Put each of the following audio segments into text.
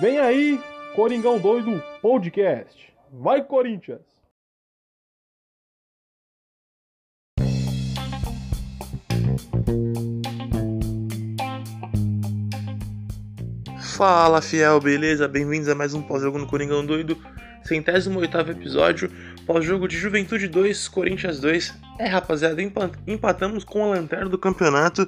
Vem aí, Coringão Doido Podcast. Vai, Corinthians! Fala fiel, beleza? Bem-vindos a mais um pós-jogo no Coringão Doido, centésimo oitavo episódio, pós-jogo de Juventude 2, Corinthians 2. É rapaziada, empatamos com a lanterna do campeonato.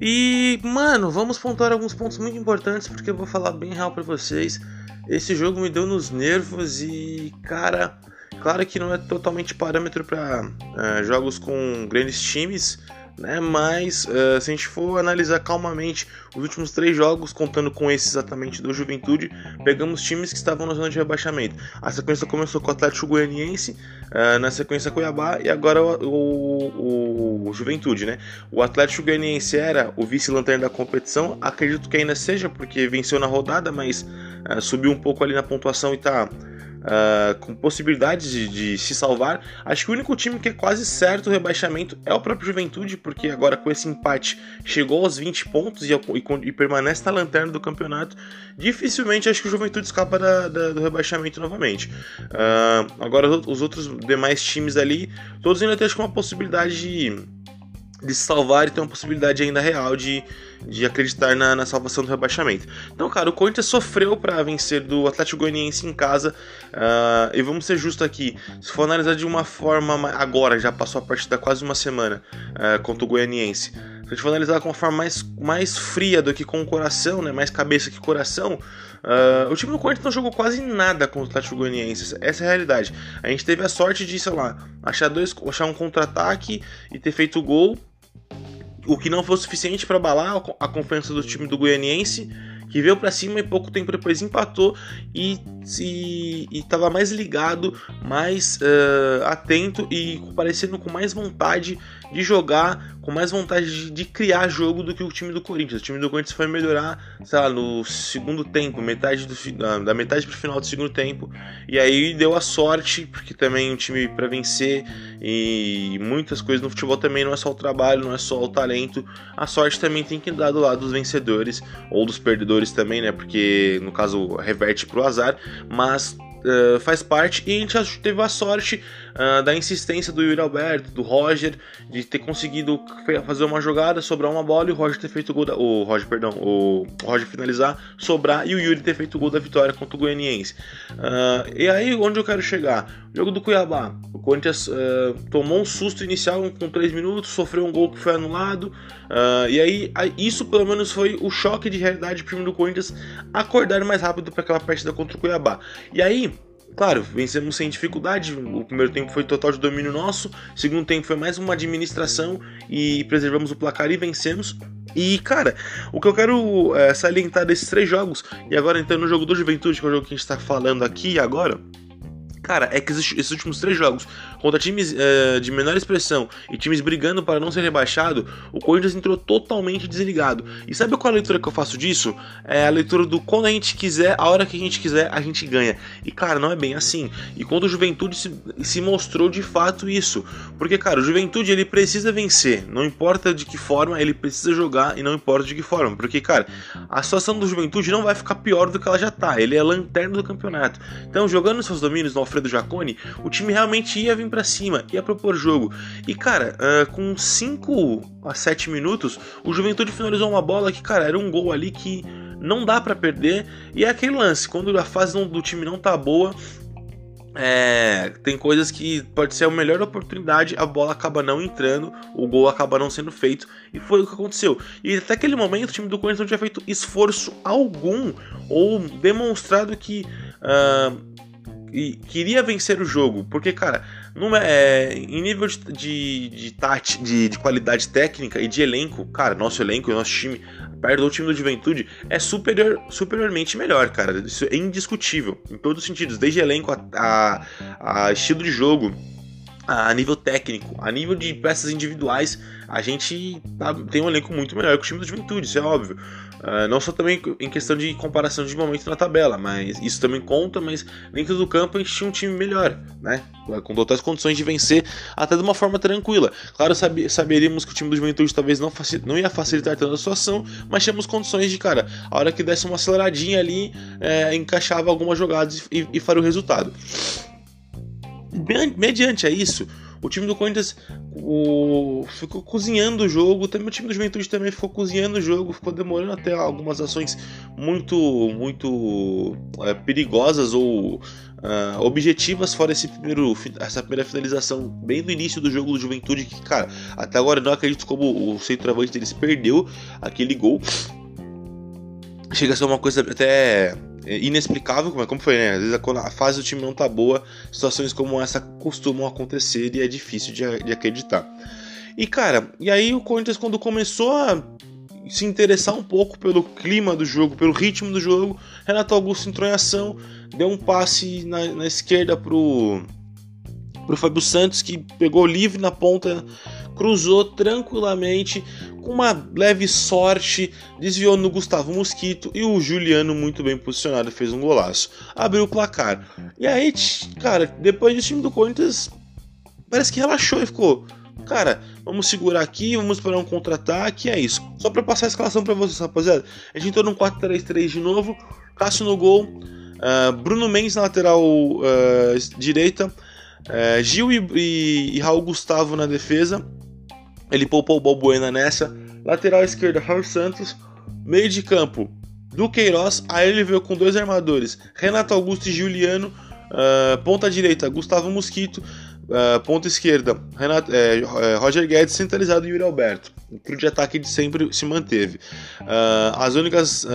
E, mano, vamos pontuar alguns pontos muito importantes porque eu vou falar bem real para vocês. Esse jogo me deu nos nervos e, cara, claro que não é totalmente parâmetro para uh, é, jogos com grandes times né? Mas uh, se a gente for analisar calmamente os últimos três jogos, contando com esse exatamente do Juventude, pegamos times que estavam na zona de rebaixamento. A sequência começou com o Atlético Goianiense, uh, na sequência Cuiabá e agora o, o, o, Juventude, né? O Atlético Goianiense era o vice-lanterna da competição, acredito que ainda seja, porque venceu na rodada, mas uh, subiu um pouco ali na pontuação e está uh, com possibilidades de, de, se salvar. Acho que o único time que é quase certo o rebaixamento é o próprio Juventude, porque agora com esse empate chegou aos 20 pontos e, e, e permanece na lanterna do campeonato. Dificilmente acho que o Juventude escapa da, da, do rebaixamento novamente. Uh, agora os outros demais times ali, todos ainda têm acho, uma possibilidade de de se salvar e ter uma possibilidade ainda real de, de acreditar na, na salvação do rebaixamento. Então, cara, o Corinthians sofreu para vencer do Atlético Goianiense em casa. Uh, e vamos ser justos aqui, se for analisar de uma forma agora, já passou a partida quase uma semana uh, contra o Goianiense. Se a gente for analisar com uma forma mais, mais fria do que com o coração, né, mais cabeça que coração, Uh, o time do Corinthians não jogou quase nada contra o Atlético Goianiense. Essa é a realidade. A gente teve a sorte de, sei lá, achar, dois, achar um contra-ataque e ter feito gol o que não foi suficiente para abalar a confiança do time do Goianiense, que veio para cima e pouco tempo depois empatou e estava mais ligado, mais uh, atento e parecendo com mais vontade de jogar, com mais vontade de, de, criar jogo do que o time do Corinthians. O time do Corinthians foi melhorar, sei lá, no segundo tempo, metade do, da, metade pro final do segundo tempo, e aí deu a sorte, porque também um time para vencer e muitas coisas no futebol também não é só o trabalho, não é só o talento, a sorte também tem que dar do lado dos vencedores ou dos perdedores também, né? Porque no caso reverte pro azar, mas uh, faz parte e a gente teve a sorte uh, da insistência do Yuri Alberto, do Roger, de ter conseguido fazer uma jogada, sobrar uma bola e o Roger ter feito o gol da, o Roger, perdão, o Roger finalizar, sobrar e o Yuri ter feito o gol da vitória contra o Goianiense. Uh, e aí onde eu quero chegar? O jogo do Cuiabá. O Corinthians uh, tomou um susto inicial com 3 minutos, sofreu um gol que foi anulado. e aí, isso pelo menos foi o choque de realidade para o time do Corinthians acordar mais rápido para aquela partida contra o Cuiabá. E aí, Claro, vencemos sem dificuldade. O primeiro tempo foi total de domínio nosso. O segundo tempo foi mais uma administração e preservamos o placar e vencemos. E, cara, o que eu quero é, salientar desses três jogos, e agora entrando no jogo do Juventude, que é o jogo que a gente está falando aqui agora, cara, é que esses últimos três jogos contra times uh, de menor expressão e times brigando para não ser rebaixado, o Corinthians entrou totalmente desligado. E sabe qual é a leitura que eu faço disso? É a leitura do quando a gente quiser, a hora que a gente quiser, a gente ganha. E cara, não é bem assim. E quando o Juventude se, se mostrou de fato isso. Porque, cara, o Juventude ele precisa vencer, não importa de que forma, ele precisa jogar e não importa de que forma. Porque, cara, a situação do Juventude não vai ficar pior do que ela já tá. Ele é a lanterna do campeonato. Então, jogando seus domínios no Alfredo Jaconi, o time realmente ia vir para cima, ia propor jogo. E cara, uh, com 5 a 7 minutos, o Juventude finalizou uma bola que, cara, era um gol ali que não dá para perder. E é aquele lance, quando a fase do time não tá boa, é, tem coisas que pode ser a melhor oportunidade, a bola acaba não entrando, o gol acaba não sendo feito, e foi o que aconteceu. E até aquele momento o time do Corinthians não tinha feito esforço algum ou demonstrado que uh, e queria vencer o jogo, porque, cara, numa, é, em nível de, de, de, tati, de, de qualidade técnica e de elenco, cara, nosso elenco nosso time, perto do time do Juventude, é superior, superiormente melhor, cara. Isso é indiscutível, em todos os sentidos, desde elenco a, a, a estilo de jogo a nível técnico, a nível de peças individuais, a gente tá, tem um elenco muito melhor que o time do Juventude, isso é óbvio. Uh, não só também em questão de comparação de momento na tabela, mas isso também conta, mas dentro do campo a gente tinha um time melhor, né? Com totais condições de vencer até de uma forma tranquila. Claro, sabe, saberíamos que o time do Juventude talvez não, não ia facilitar tanto a situação, mas tínhamos condições de, cara, a hora que desse uma aceleradinha ali, é, encaixava algumas jogadas e, e faria o resultado mediante a isso, o time do Corinthians o, ficou cozinhando o jogo, também o time do Juventude também ficou cozinhando o jogo, ficou demorando até algumas ações muito muito é, perigosas ou uh, objetivas fora esse primeiro, essa primeira finalização bem no início do jogo do Juventude, que cara, até agora não acredito como o centroavante deles perdeu aquele gol. Chega a ser uma coisa até inexplicável, como, é, como foi, né? Às vezes quando a fase do time não tá boa, situações como essa costumam acontecer e é difícil de, de acreditar. E cara, e aí o Corinthians quando começou a se interessar um pouco pelo clima do jogo, pelo ritmo do jogo, Renato Augusto entrou em ação, deu um passe na, na esquerda pro, pro Fábio Santos, que pegou livre na ponta, cruzou tranquilamente, com uma leve sorte, desviou no Gustavo Mosquito e o Juliano, muito bem posicionado, fez um golaço. Abriu o placar. E aí, cara, depois do time do Corinthians parece que relaxou e ficou. Cara, vamos segurar aqui, vamos esperar um contra-ataque, é isso. Só para passar a escalação para vocês, rapaziada. A gente entrou num 4-3-3 de novo, Cássio no gol, uh, Bruno Mendes na lateral uh, direita, uh, Gil e, e, e Raul Gustavo na defesa, ele poupou o Balbuena nessa. Lateral esquerda, Raul Santos. Meio de campo, do Queiroz. Aí ele veio com dois armadores, Renato Augusto e Juliano. Uh, ponta direita, Gustavo Mosquito. Uh, ponta esquerda, Renato, é, Roger Guedes centralizado e Yuri Alberto. O trio de ataque de sempre se manteve. Uh, as únicas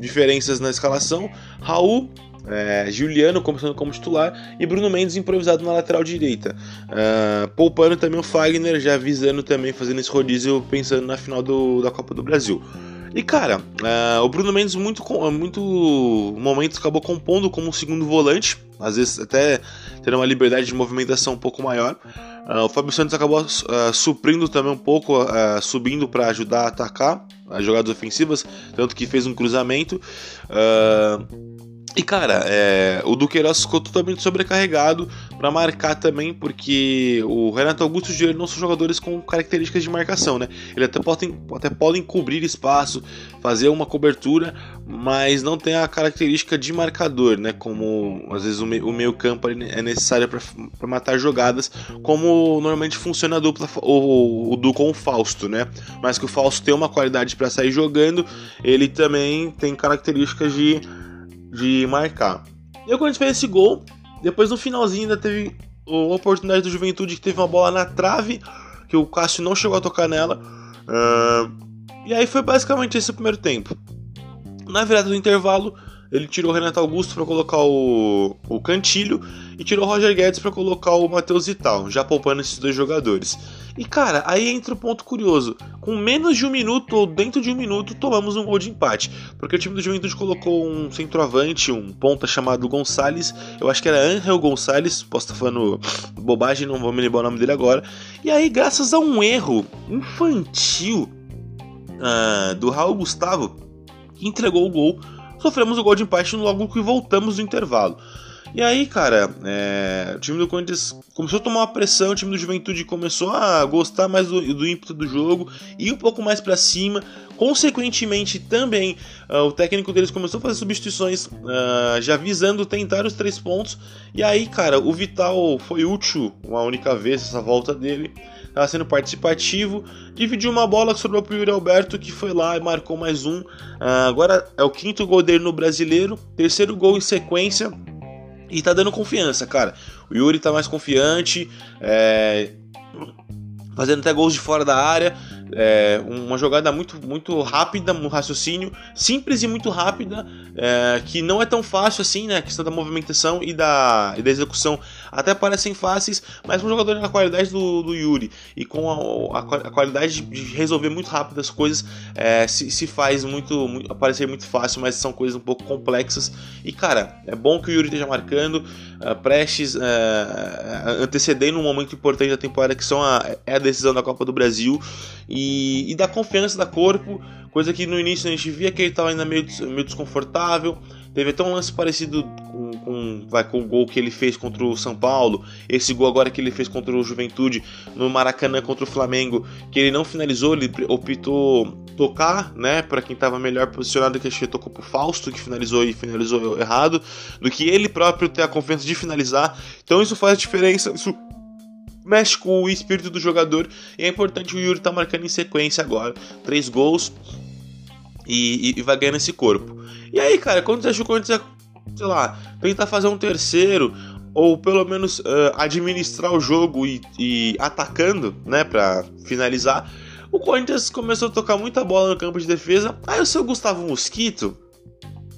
diferenças na escalação: Raul é, Juliano começando como titular e Bruno Mendes improvisado na lateral direita. Uh, poupando também o Fagner, já visando também fazendo esse rodízio pensando na final do, da Copa do Brasil. E cara, uh, o Bruno Mendes muito muito momentos acabou compondo como segundo volante, às vezes até tendo uma liberdade de movimentação um pouco maior. Uh, o Fábio Santos acabou uh, suprindo também um pouco, subindo para ajudar a atacar as jogadas ofensivas, tanto que fez um cruzamento. E cara, é, o Duqueiroz ficou totalmente sobrecarregado para marcar também, porque o Renato Augusto e o Diego não são jogadores com características de marcação, né? Eles até podem, até podem cobrir espaço, fazer uma cobertura, mas não tem a característica de marcador, né? Como às vezes o, meio, o meio campo é necessário para matar jogadas, como normalmente funciona a dupla, o, o com o Fausto, né? Mas que o Fausto tem uma qualidade para sair jogando, ele também tem características de de marcar. E a gente fez esse gol, depois no finalzinho ainda teve a oportunidade do Juventude que teve uma bola na trave, que o Cássio não chegou a tocar nela. Uh, e aí foi basicamente esse o primeiro tempo. Na virada do intervalo, ele tirou o Renato Augusto para colocar o, o Cantilho e tirou o Roger Guedes para colocar o Matheus Vital, já poupando esses dois jogadores. E cara, aí entra o ponto curioso. Com menos de um minuto ou dentro de um minuto, tomamos um gol de empate. Porque o time do Juventude colocou um centroavante, um ponta chamado Gonçalves. Eu acho que era Angel Gonçalves, posso estar falando bobagem, não vou me lembrar o nome dele agora. E aí, graças a um erro infantil uh, do Raul Gustavo, que entregou o gol sofremos o gol de empate logo que voltamos do intervalo. E aí, cara, é, o time do Corinthians começou a tomar uma pressão, o time do Juventude começou a gostar mais do, do ímpeto do jogo, ir um pouco mais para cima. Consequentemente, também uh, o técnico deles começou a fazer substituições, uh, já visando tentar os três pontos. E aí, cara, o Vital foi útil uma única vez essa volta dele estava sendo participativo, dividiu uma bola que sobrou o Yuri Alberto, que foi lá e marcou mais um. Uh, agora é o quinto gol dele no brasileiro, terceiro gol em sequência. E tá dando confiança, cara. O Yuri tá mais confiante, é... fazendo até gols de fora da área. É uma jogada muito, muito rápida, um raciocínio simples e muito rápida, é, que não é tão fácil assim, né? A questão da movimentação e da, e da execução até parecem fáceis, mas um jogador na qualidade do, do Yuri e com a, a, a qualidade de, resolver muito rápido as coisas, é, se, se faz muito, muito, parecer muito fácil, mas são coisas um pouco complexas. E cara, é bom que o Yuri esteja marcando, uh, prestes, uh, antecedendo um momento importante da temporada que são a, é a decisão da Copa do Brasil e, e dá confiança da corpo, coisa que no início a gente via que ele estava ainda meio, meio desconfortável. Teve até um lance parecido com, com, vai, com o gol que ele fez contra o São Paulo. Esse gol agora que ele fez contra o Juventude no Maracanã contra o Flamengo, que ele não finalizou, ele optou tocar, né, para quem estava melhor posicionado, que acho que tocou pro Fausto, que finalizou e finalizou errado, do que ele próprio ter a confiança de finalizar. Então isso faz diferença, isso mexe com o espírito do jogador e é importante o Yuri estar tá marcando em sequência agora. Três gols e, e, e vai ganhando esse corpo. E aí, cara, quando você achou que você, sei lá, tentar fazer um terceiro, ou pelo menos uh, administrar o jogo e, e atacando, né, para finalizar, o Corinthians começou a tocar muita bola no campo de defesa. Aí o seu Gustavo Mosquito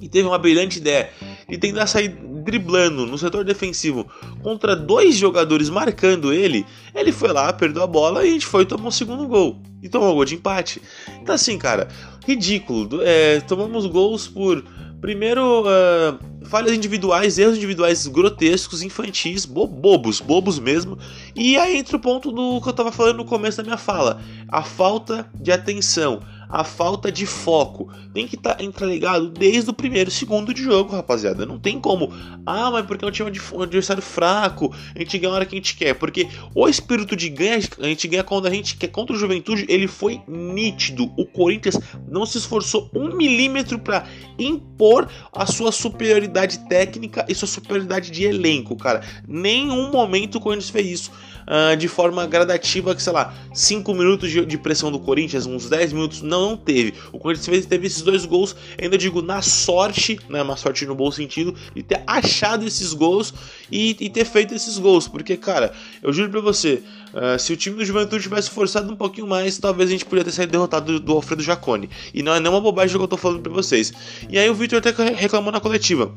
e teve uma brilhante ideia de tentar sair driblando no setor defensivo contra dois jogadores marcando ele. Ele foi lá, perdeu a bola e a gente foi tomar o segundo gol. E tomou o gol de empate. Então, assim, cara, ridículo. É, tomamos gols por. Primeiro, uh, falhas individuais, erros individuais grotescos, infantis, bo bobos, bobos mesmo. E aí entra o ponto do que eu tava falando no começo da minha fala: a falta de atenção a falta de foco. Tem que estar tá interligado desde o primeiro segundo de jogo, rapaziada. Não tem como. Ah, mas porque é um time de um adversário fraco, a gente ganha a hora que a gente quer. Porque o espírito de ganha, a gente ganha quando a gente quer. Contra o Juventude, ele foi nítido. O Corinthians não se esforçou um milímetro para impor a sua superioridade técnica e sua superioridade de elenco, cara. Nenhum momento o Corinthians fez isso uh, de forma gradativa, que sei lá, 5 minutos de, de, pressão do Corinthians, uns 10 minutos, não, não teve. O Corinthians teve esses dois gols, ainda digo, na sorte, né, uma sorte no bom sentido, de ter achado esses gols e, e ter feito esses gols, porque, cara, eu juro pra você, Uh, se o time do Juventude tivesse forçado um pouquinho mais, talvez a gente poderia ter saído derrotado do, do Alfredo Jacone. E não é nenhuma bobagem que eu tô falando pra vocês. E aí o Victor até reclamou na coletiva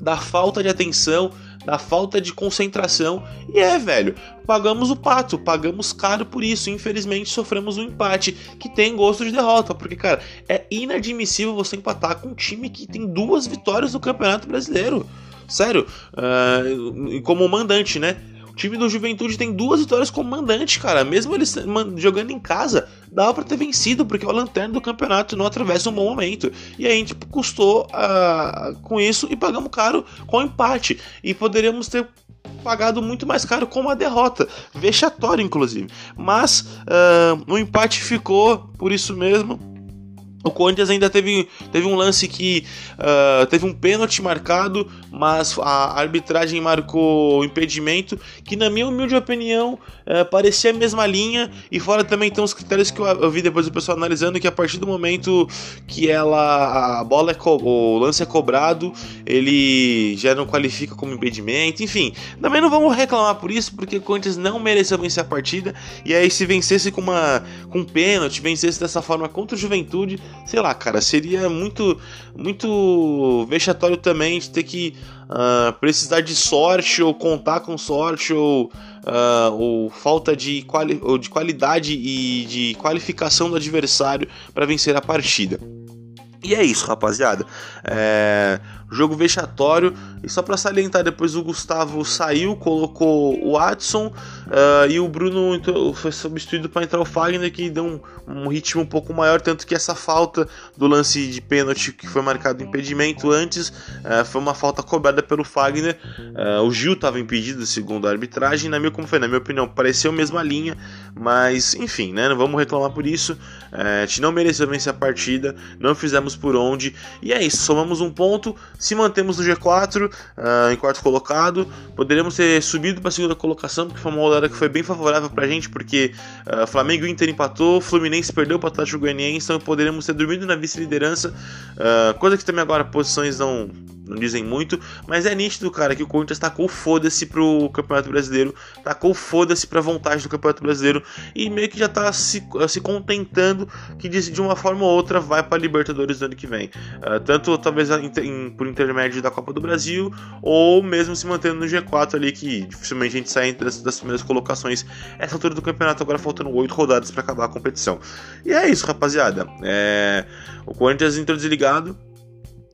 da falta de atenção, da falta de concentração. E é, velho, pagamos o pato, pagamos caro por isso. Infelizmente sofremos um empate que tem gosto de derrota, porque, cara, é inadmissível você empatar com um time que tem duas vitórias no Campeonato Brasileiro. Sério, uh, como mandante, né? time do Juventude tem duas vitórias como mandante, cara. Mesmo eles jogando em casa, dava para ter vencido, porque o lanterna do campeonato não atravessa um bom momento. E aí a gente custou uh, com isso e pagamos caro com o empate. E poderíamos ter pagado muito mais caro com uma derrota, vexatória inclusive. Mas uh, o empate ficou por isso mesmo. O Corinthians ainda teve, teve um lance que uh, teve um pênalti marcado, mas a arbitragem marcou impedimento, que na minha humilde opinião uh, parecia a mesma linha, e fora também tem uns critérios que eu, eu, vi depois do pessoal analisando, que a partir do momento que ela a bola é o lance é cobrado, ele já não qualifica como impedimento, enfim. Também não vamos reclamar por isso, porque o Corinthians não mereceu vencer a partida, e aí se vencesse com uma com um pênalti, vencesse dessa forma contra o Juventude, sei lá, cara, seria muito muito vexatório também de ter que uh, precisar de sorte ou contar com sorte ou, uh, ou falta de, quali ou de qualidade e de qualificação do adversário para vencer a partida. E é isso, rapaziada. É... Jogo vexatório. E só para salientar, depois o Gustavo saiu, colocou o Watson uh, e o Bruno foi substituído para entrar o Fagner, que deu um, um, ritmo um pouco maior. Tanto que essa falta do lance de pênalti que foi marcado impedimento antes uh, foi uma falta cobrada pelo Fagner. Uh, o Gil estava impedido, segundo a arbitragem. Na minha, como foi, na minha opinião, pareceu a mesma linha, mas enfim, né, não vamos reclamar por isso. a gente não mereceu vencer a partida, não fizemos por onde, e é isso. Somamos um ponto se mantemos no G4, uh, ah, em quarto colocado, poderíamos ter subido para a segunda colocação, porque foi uma rodada que foi bem favorável para a gente, porque uh, Flamengo e Inter empatou, Fluminense perdeu para o Atlético Goianiense, então poderíamos ter dormido na vice-liderança, uh, coisa que também agora posições não não dizem muito, mas é nítido, cara, que o Corinthians tacou foda-se pro Campeonato Brasileiro, tacou foda-se pra vontade do Campeonato Brasileiro e meio que já tá se, se contentando que de, uma forma ou outra vai pra Libertadores do ano que vem. Uh, tanto talvez em, por intermédio da Copa do Brasil ou mesmo se mantendo no G4 ali, que dificilmente a gente sai das, das primeiras colocações essa altura do campeonato, agora faltando oito rodadas para acabar a competição. E é isso, rapaziada. É... O Corinthians entrou desligado,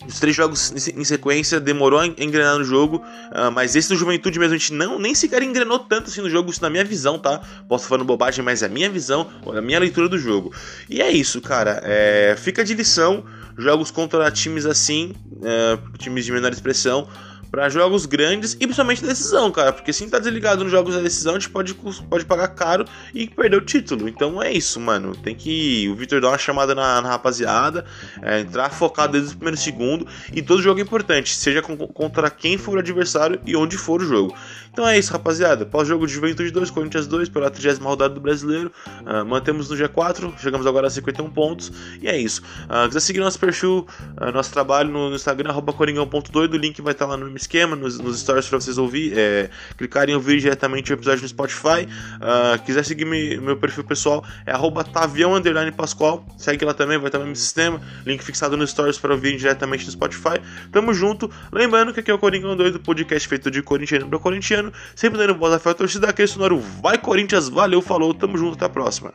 os três jogos em sequência demorou a engrenar no jogo, uh, mas esse do Juventude mesmo a gente não nem sequer engrenou tanto assim no jogo, isso na minha visão, tá? Posso falando bobagem, mas é a minha visão, a minha leitura do jogo. E é isso, cara. É... Fica de lição jogos contra times assim, uh, times de menor expressão para jogos grandes e principalmente decisão, cara. Porque se tá desligado nos jogos da decisão, a gente pode, pode pagar caro e perder o título. Então é isso, mano. Tem que o Vitor dar uma chamada na, na rapaziada, é, entrar focado desde o primeiro segundo. E todo jogo é importante, seja com, contra quem for o adversário e onde for o jogo. Então é isso, rapaziada. Pós-jogo de Juventude 2, Corinthians 2, pela 30 rodada do Brasileiro. Uh, mantemos no G4, chegamos agora a 51 pontos. E é isso. Uh, quiser seguir nosso perfil, uh, nosso trabalho no, no Instagram, coringão.doido. O link vai estar lá no esquema, nos, nos stories para vocês ouvir, é, clicarem e ouvir diretamente o episódio no Spotify. quiser seguir me, meu perfil pessoal, é tavião Pascoal. Segue lá também, vai estar no mesmo sistema. Link fixado nos stories para ouvir diretamente no Spotify. Tamo junto. Lembrando que aqui é o Coringão Doido, podcast feito de corintiano para corintiano sempre dando à fé, a torcida daquele sonoro. Vai Corinthians, valeu, falou, tamo junto, até a próxima.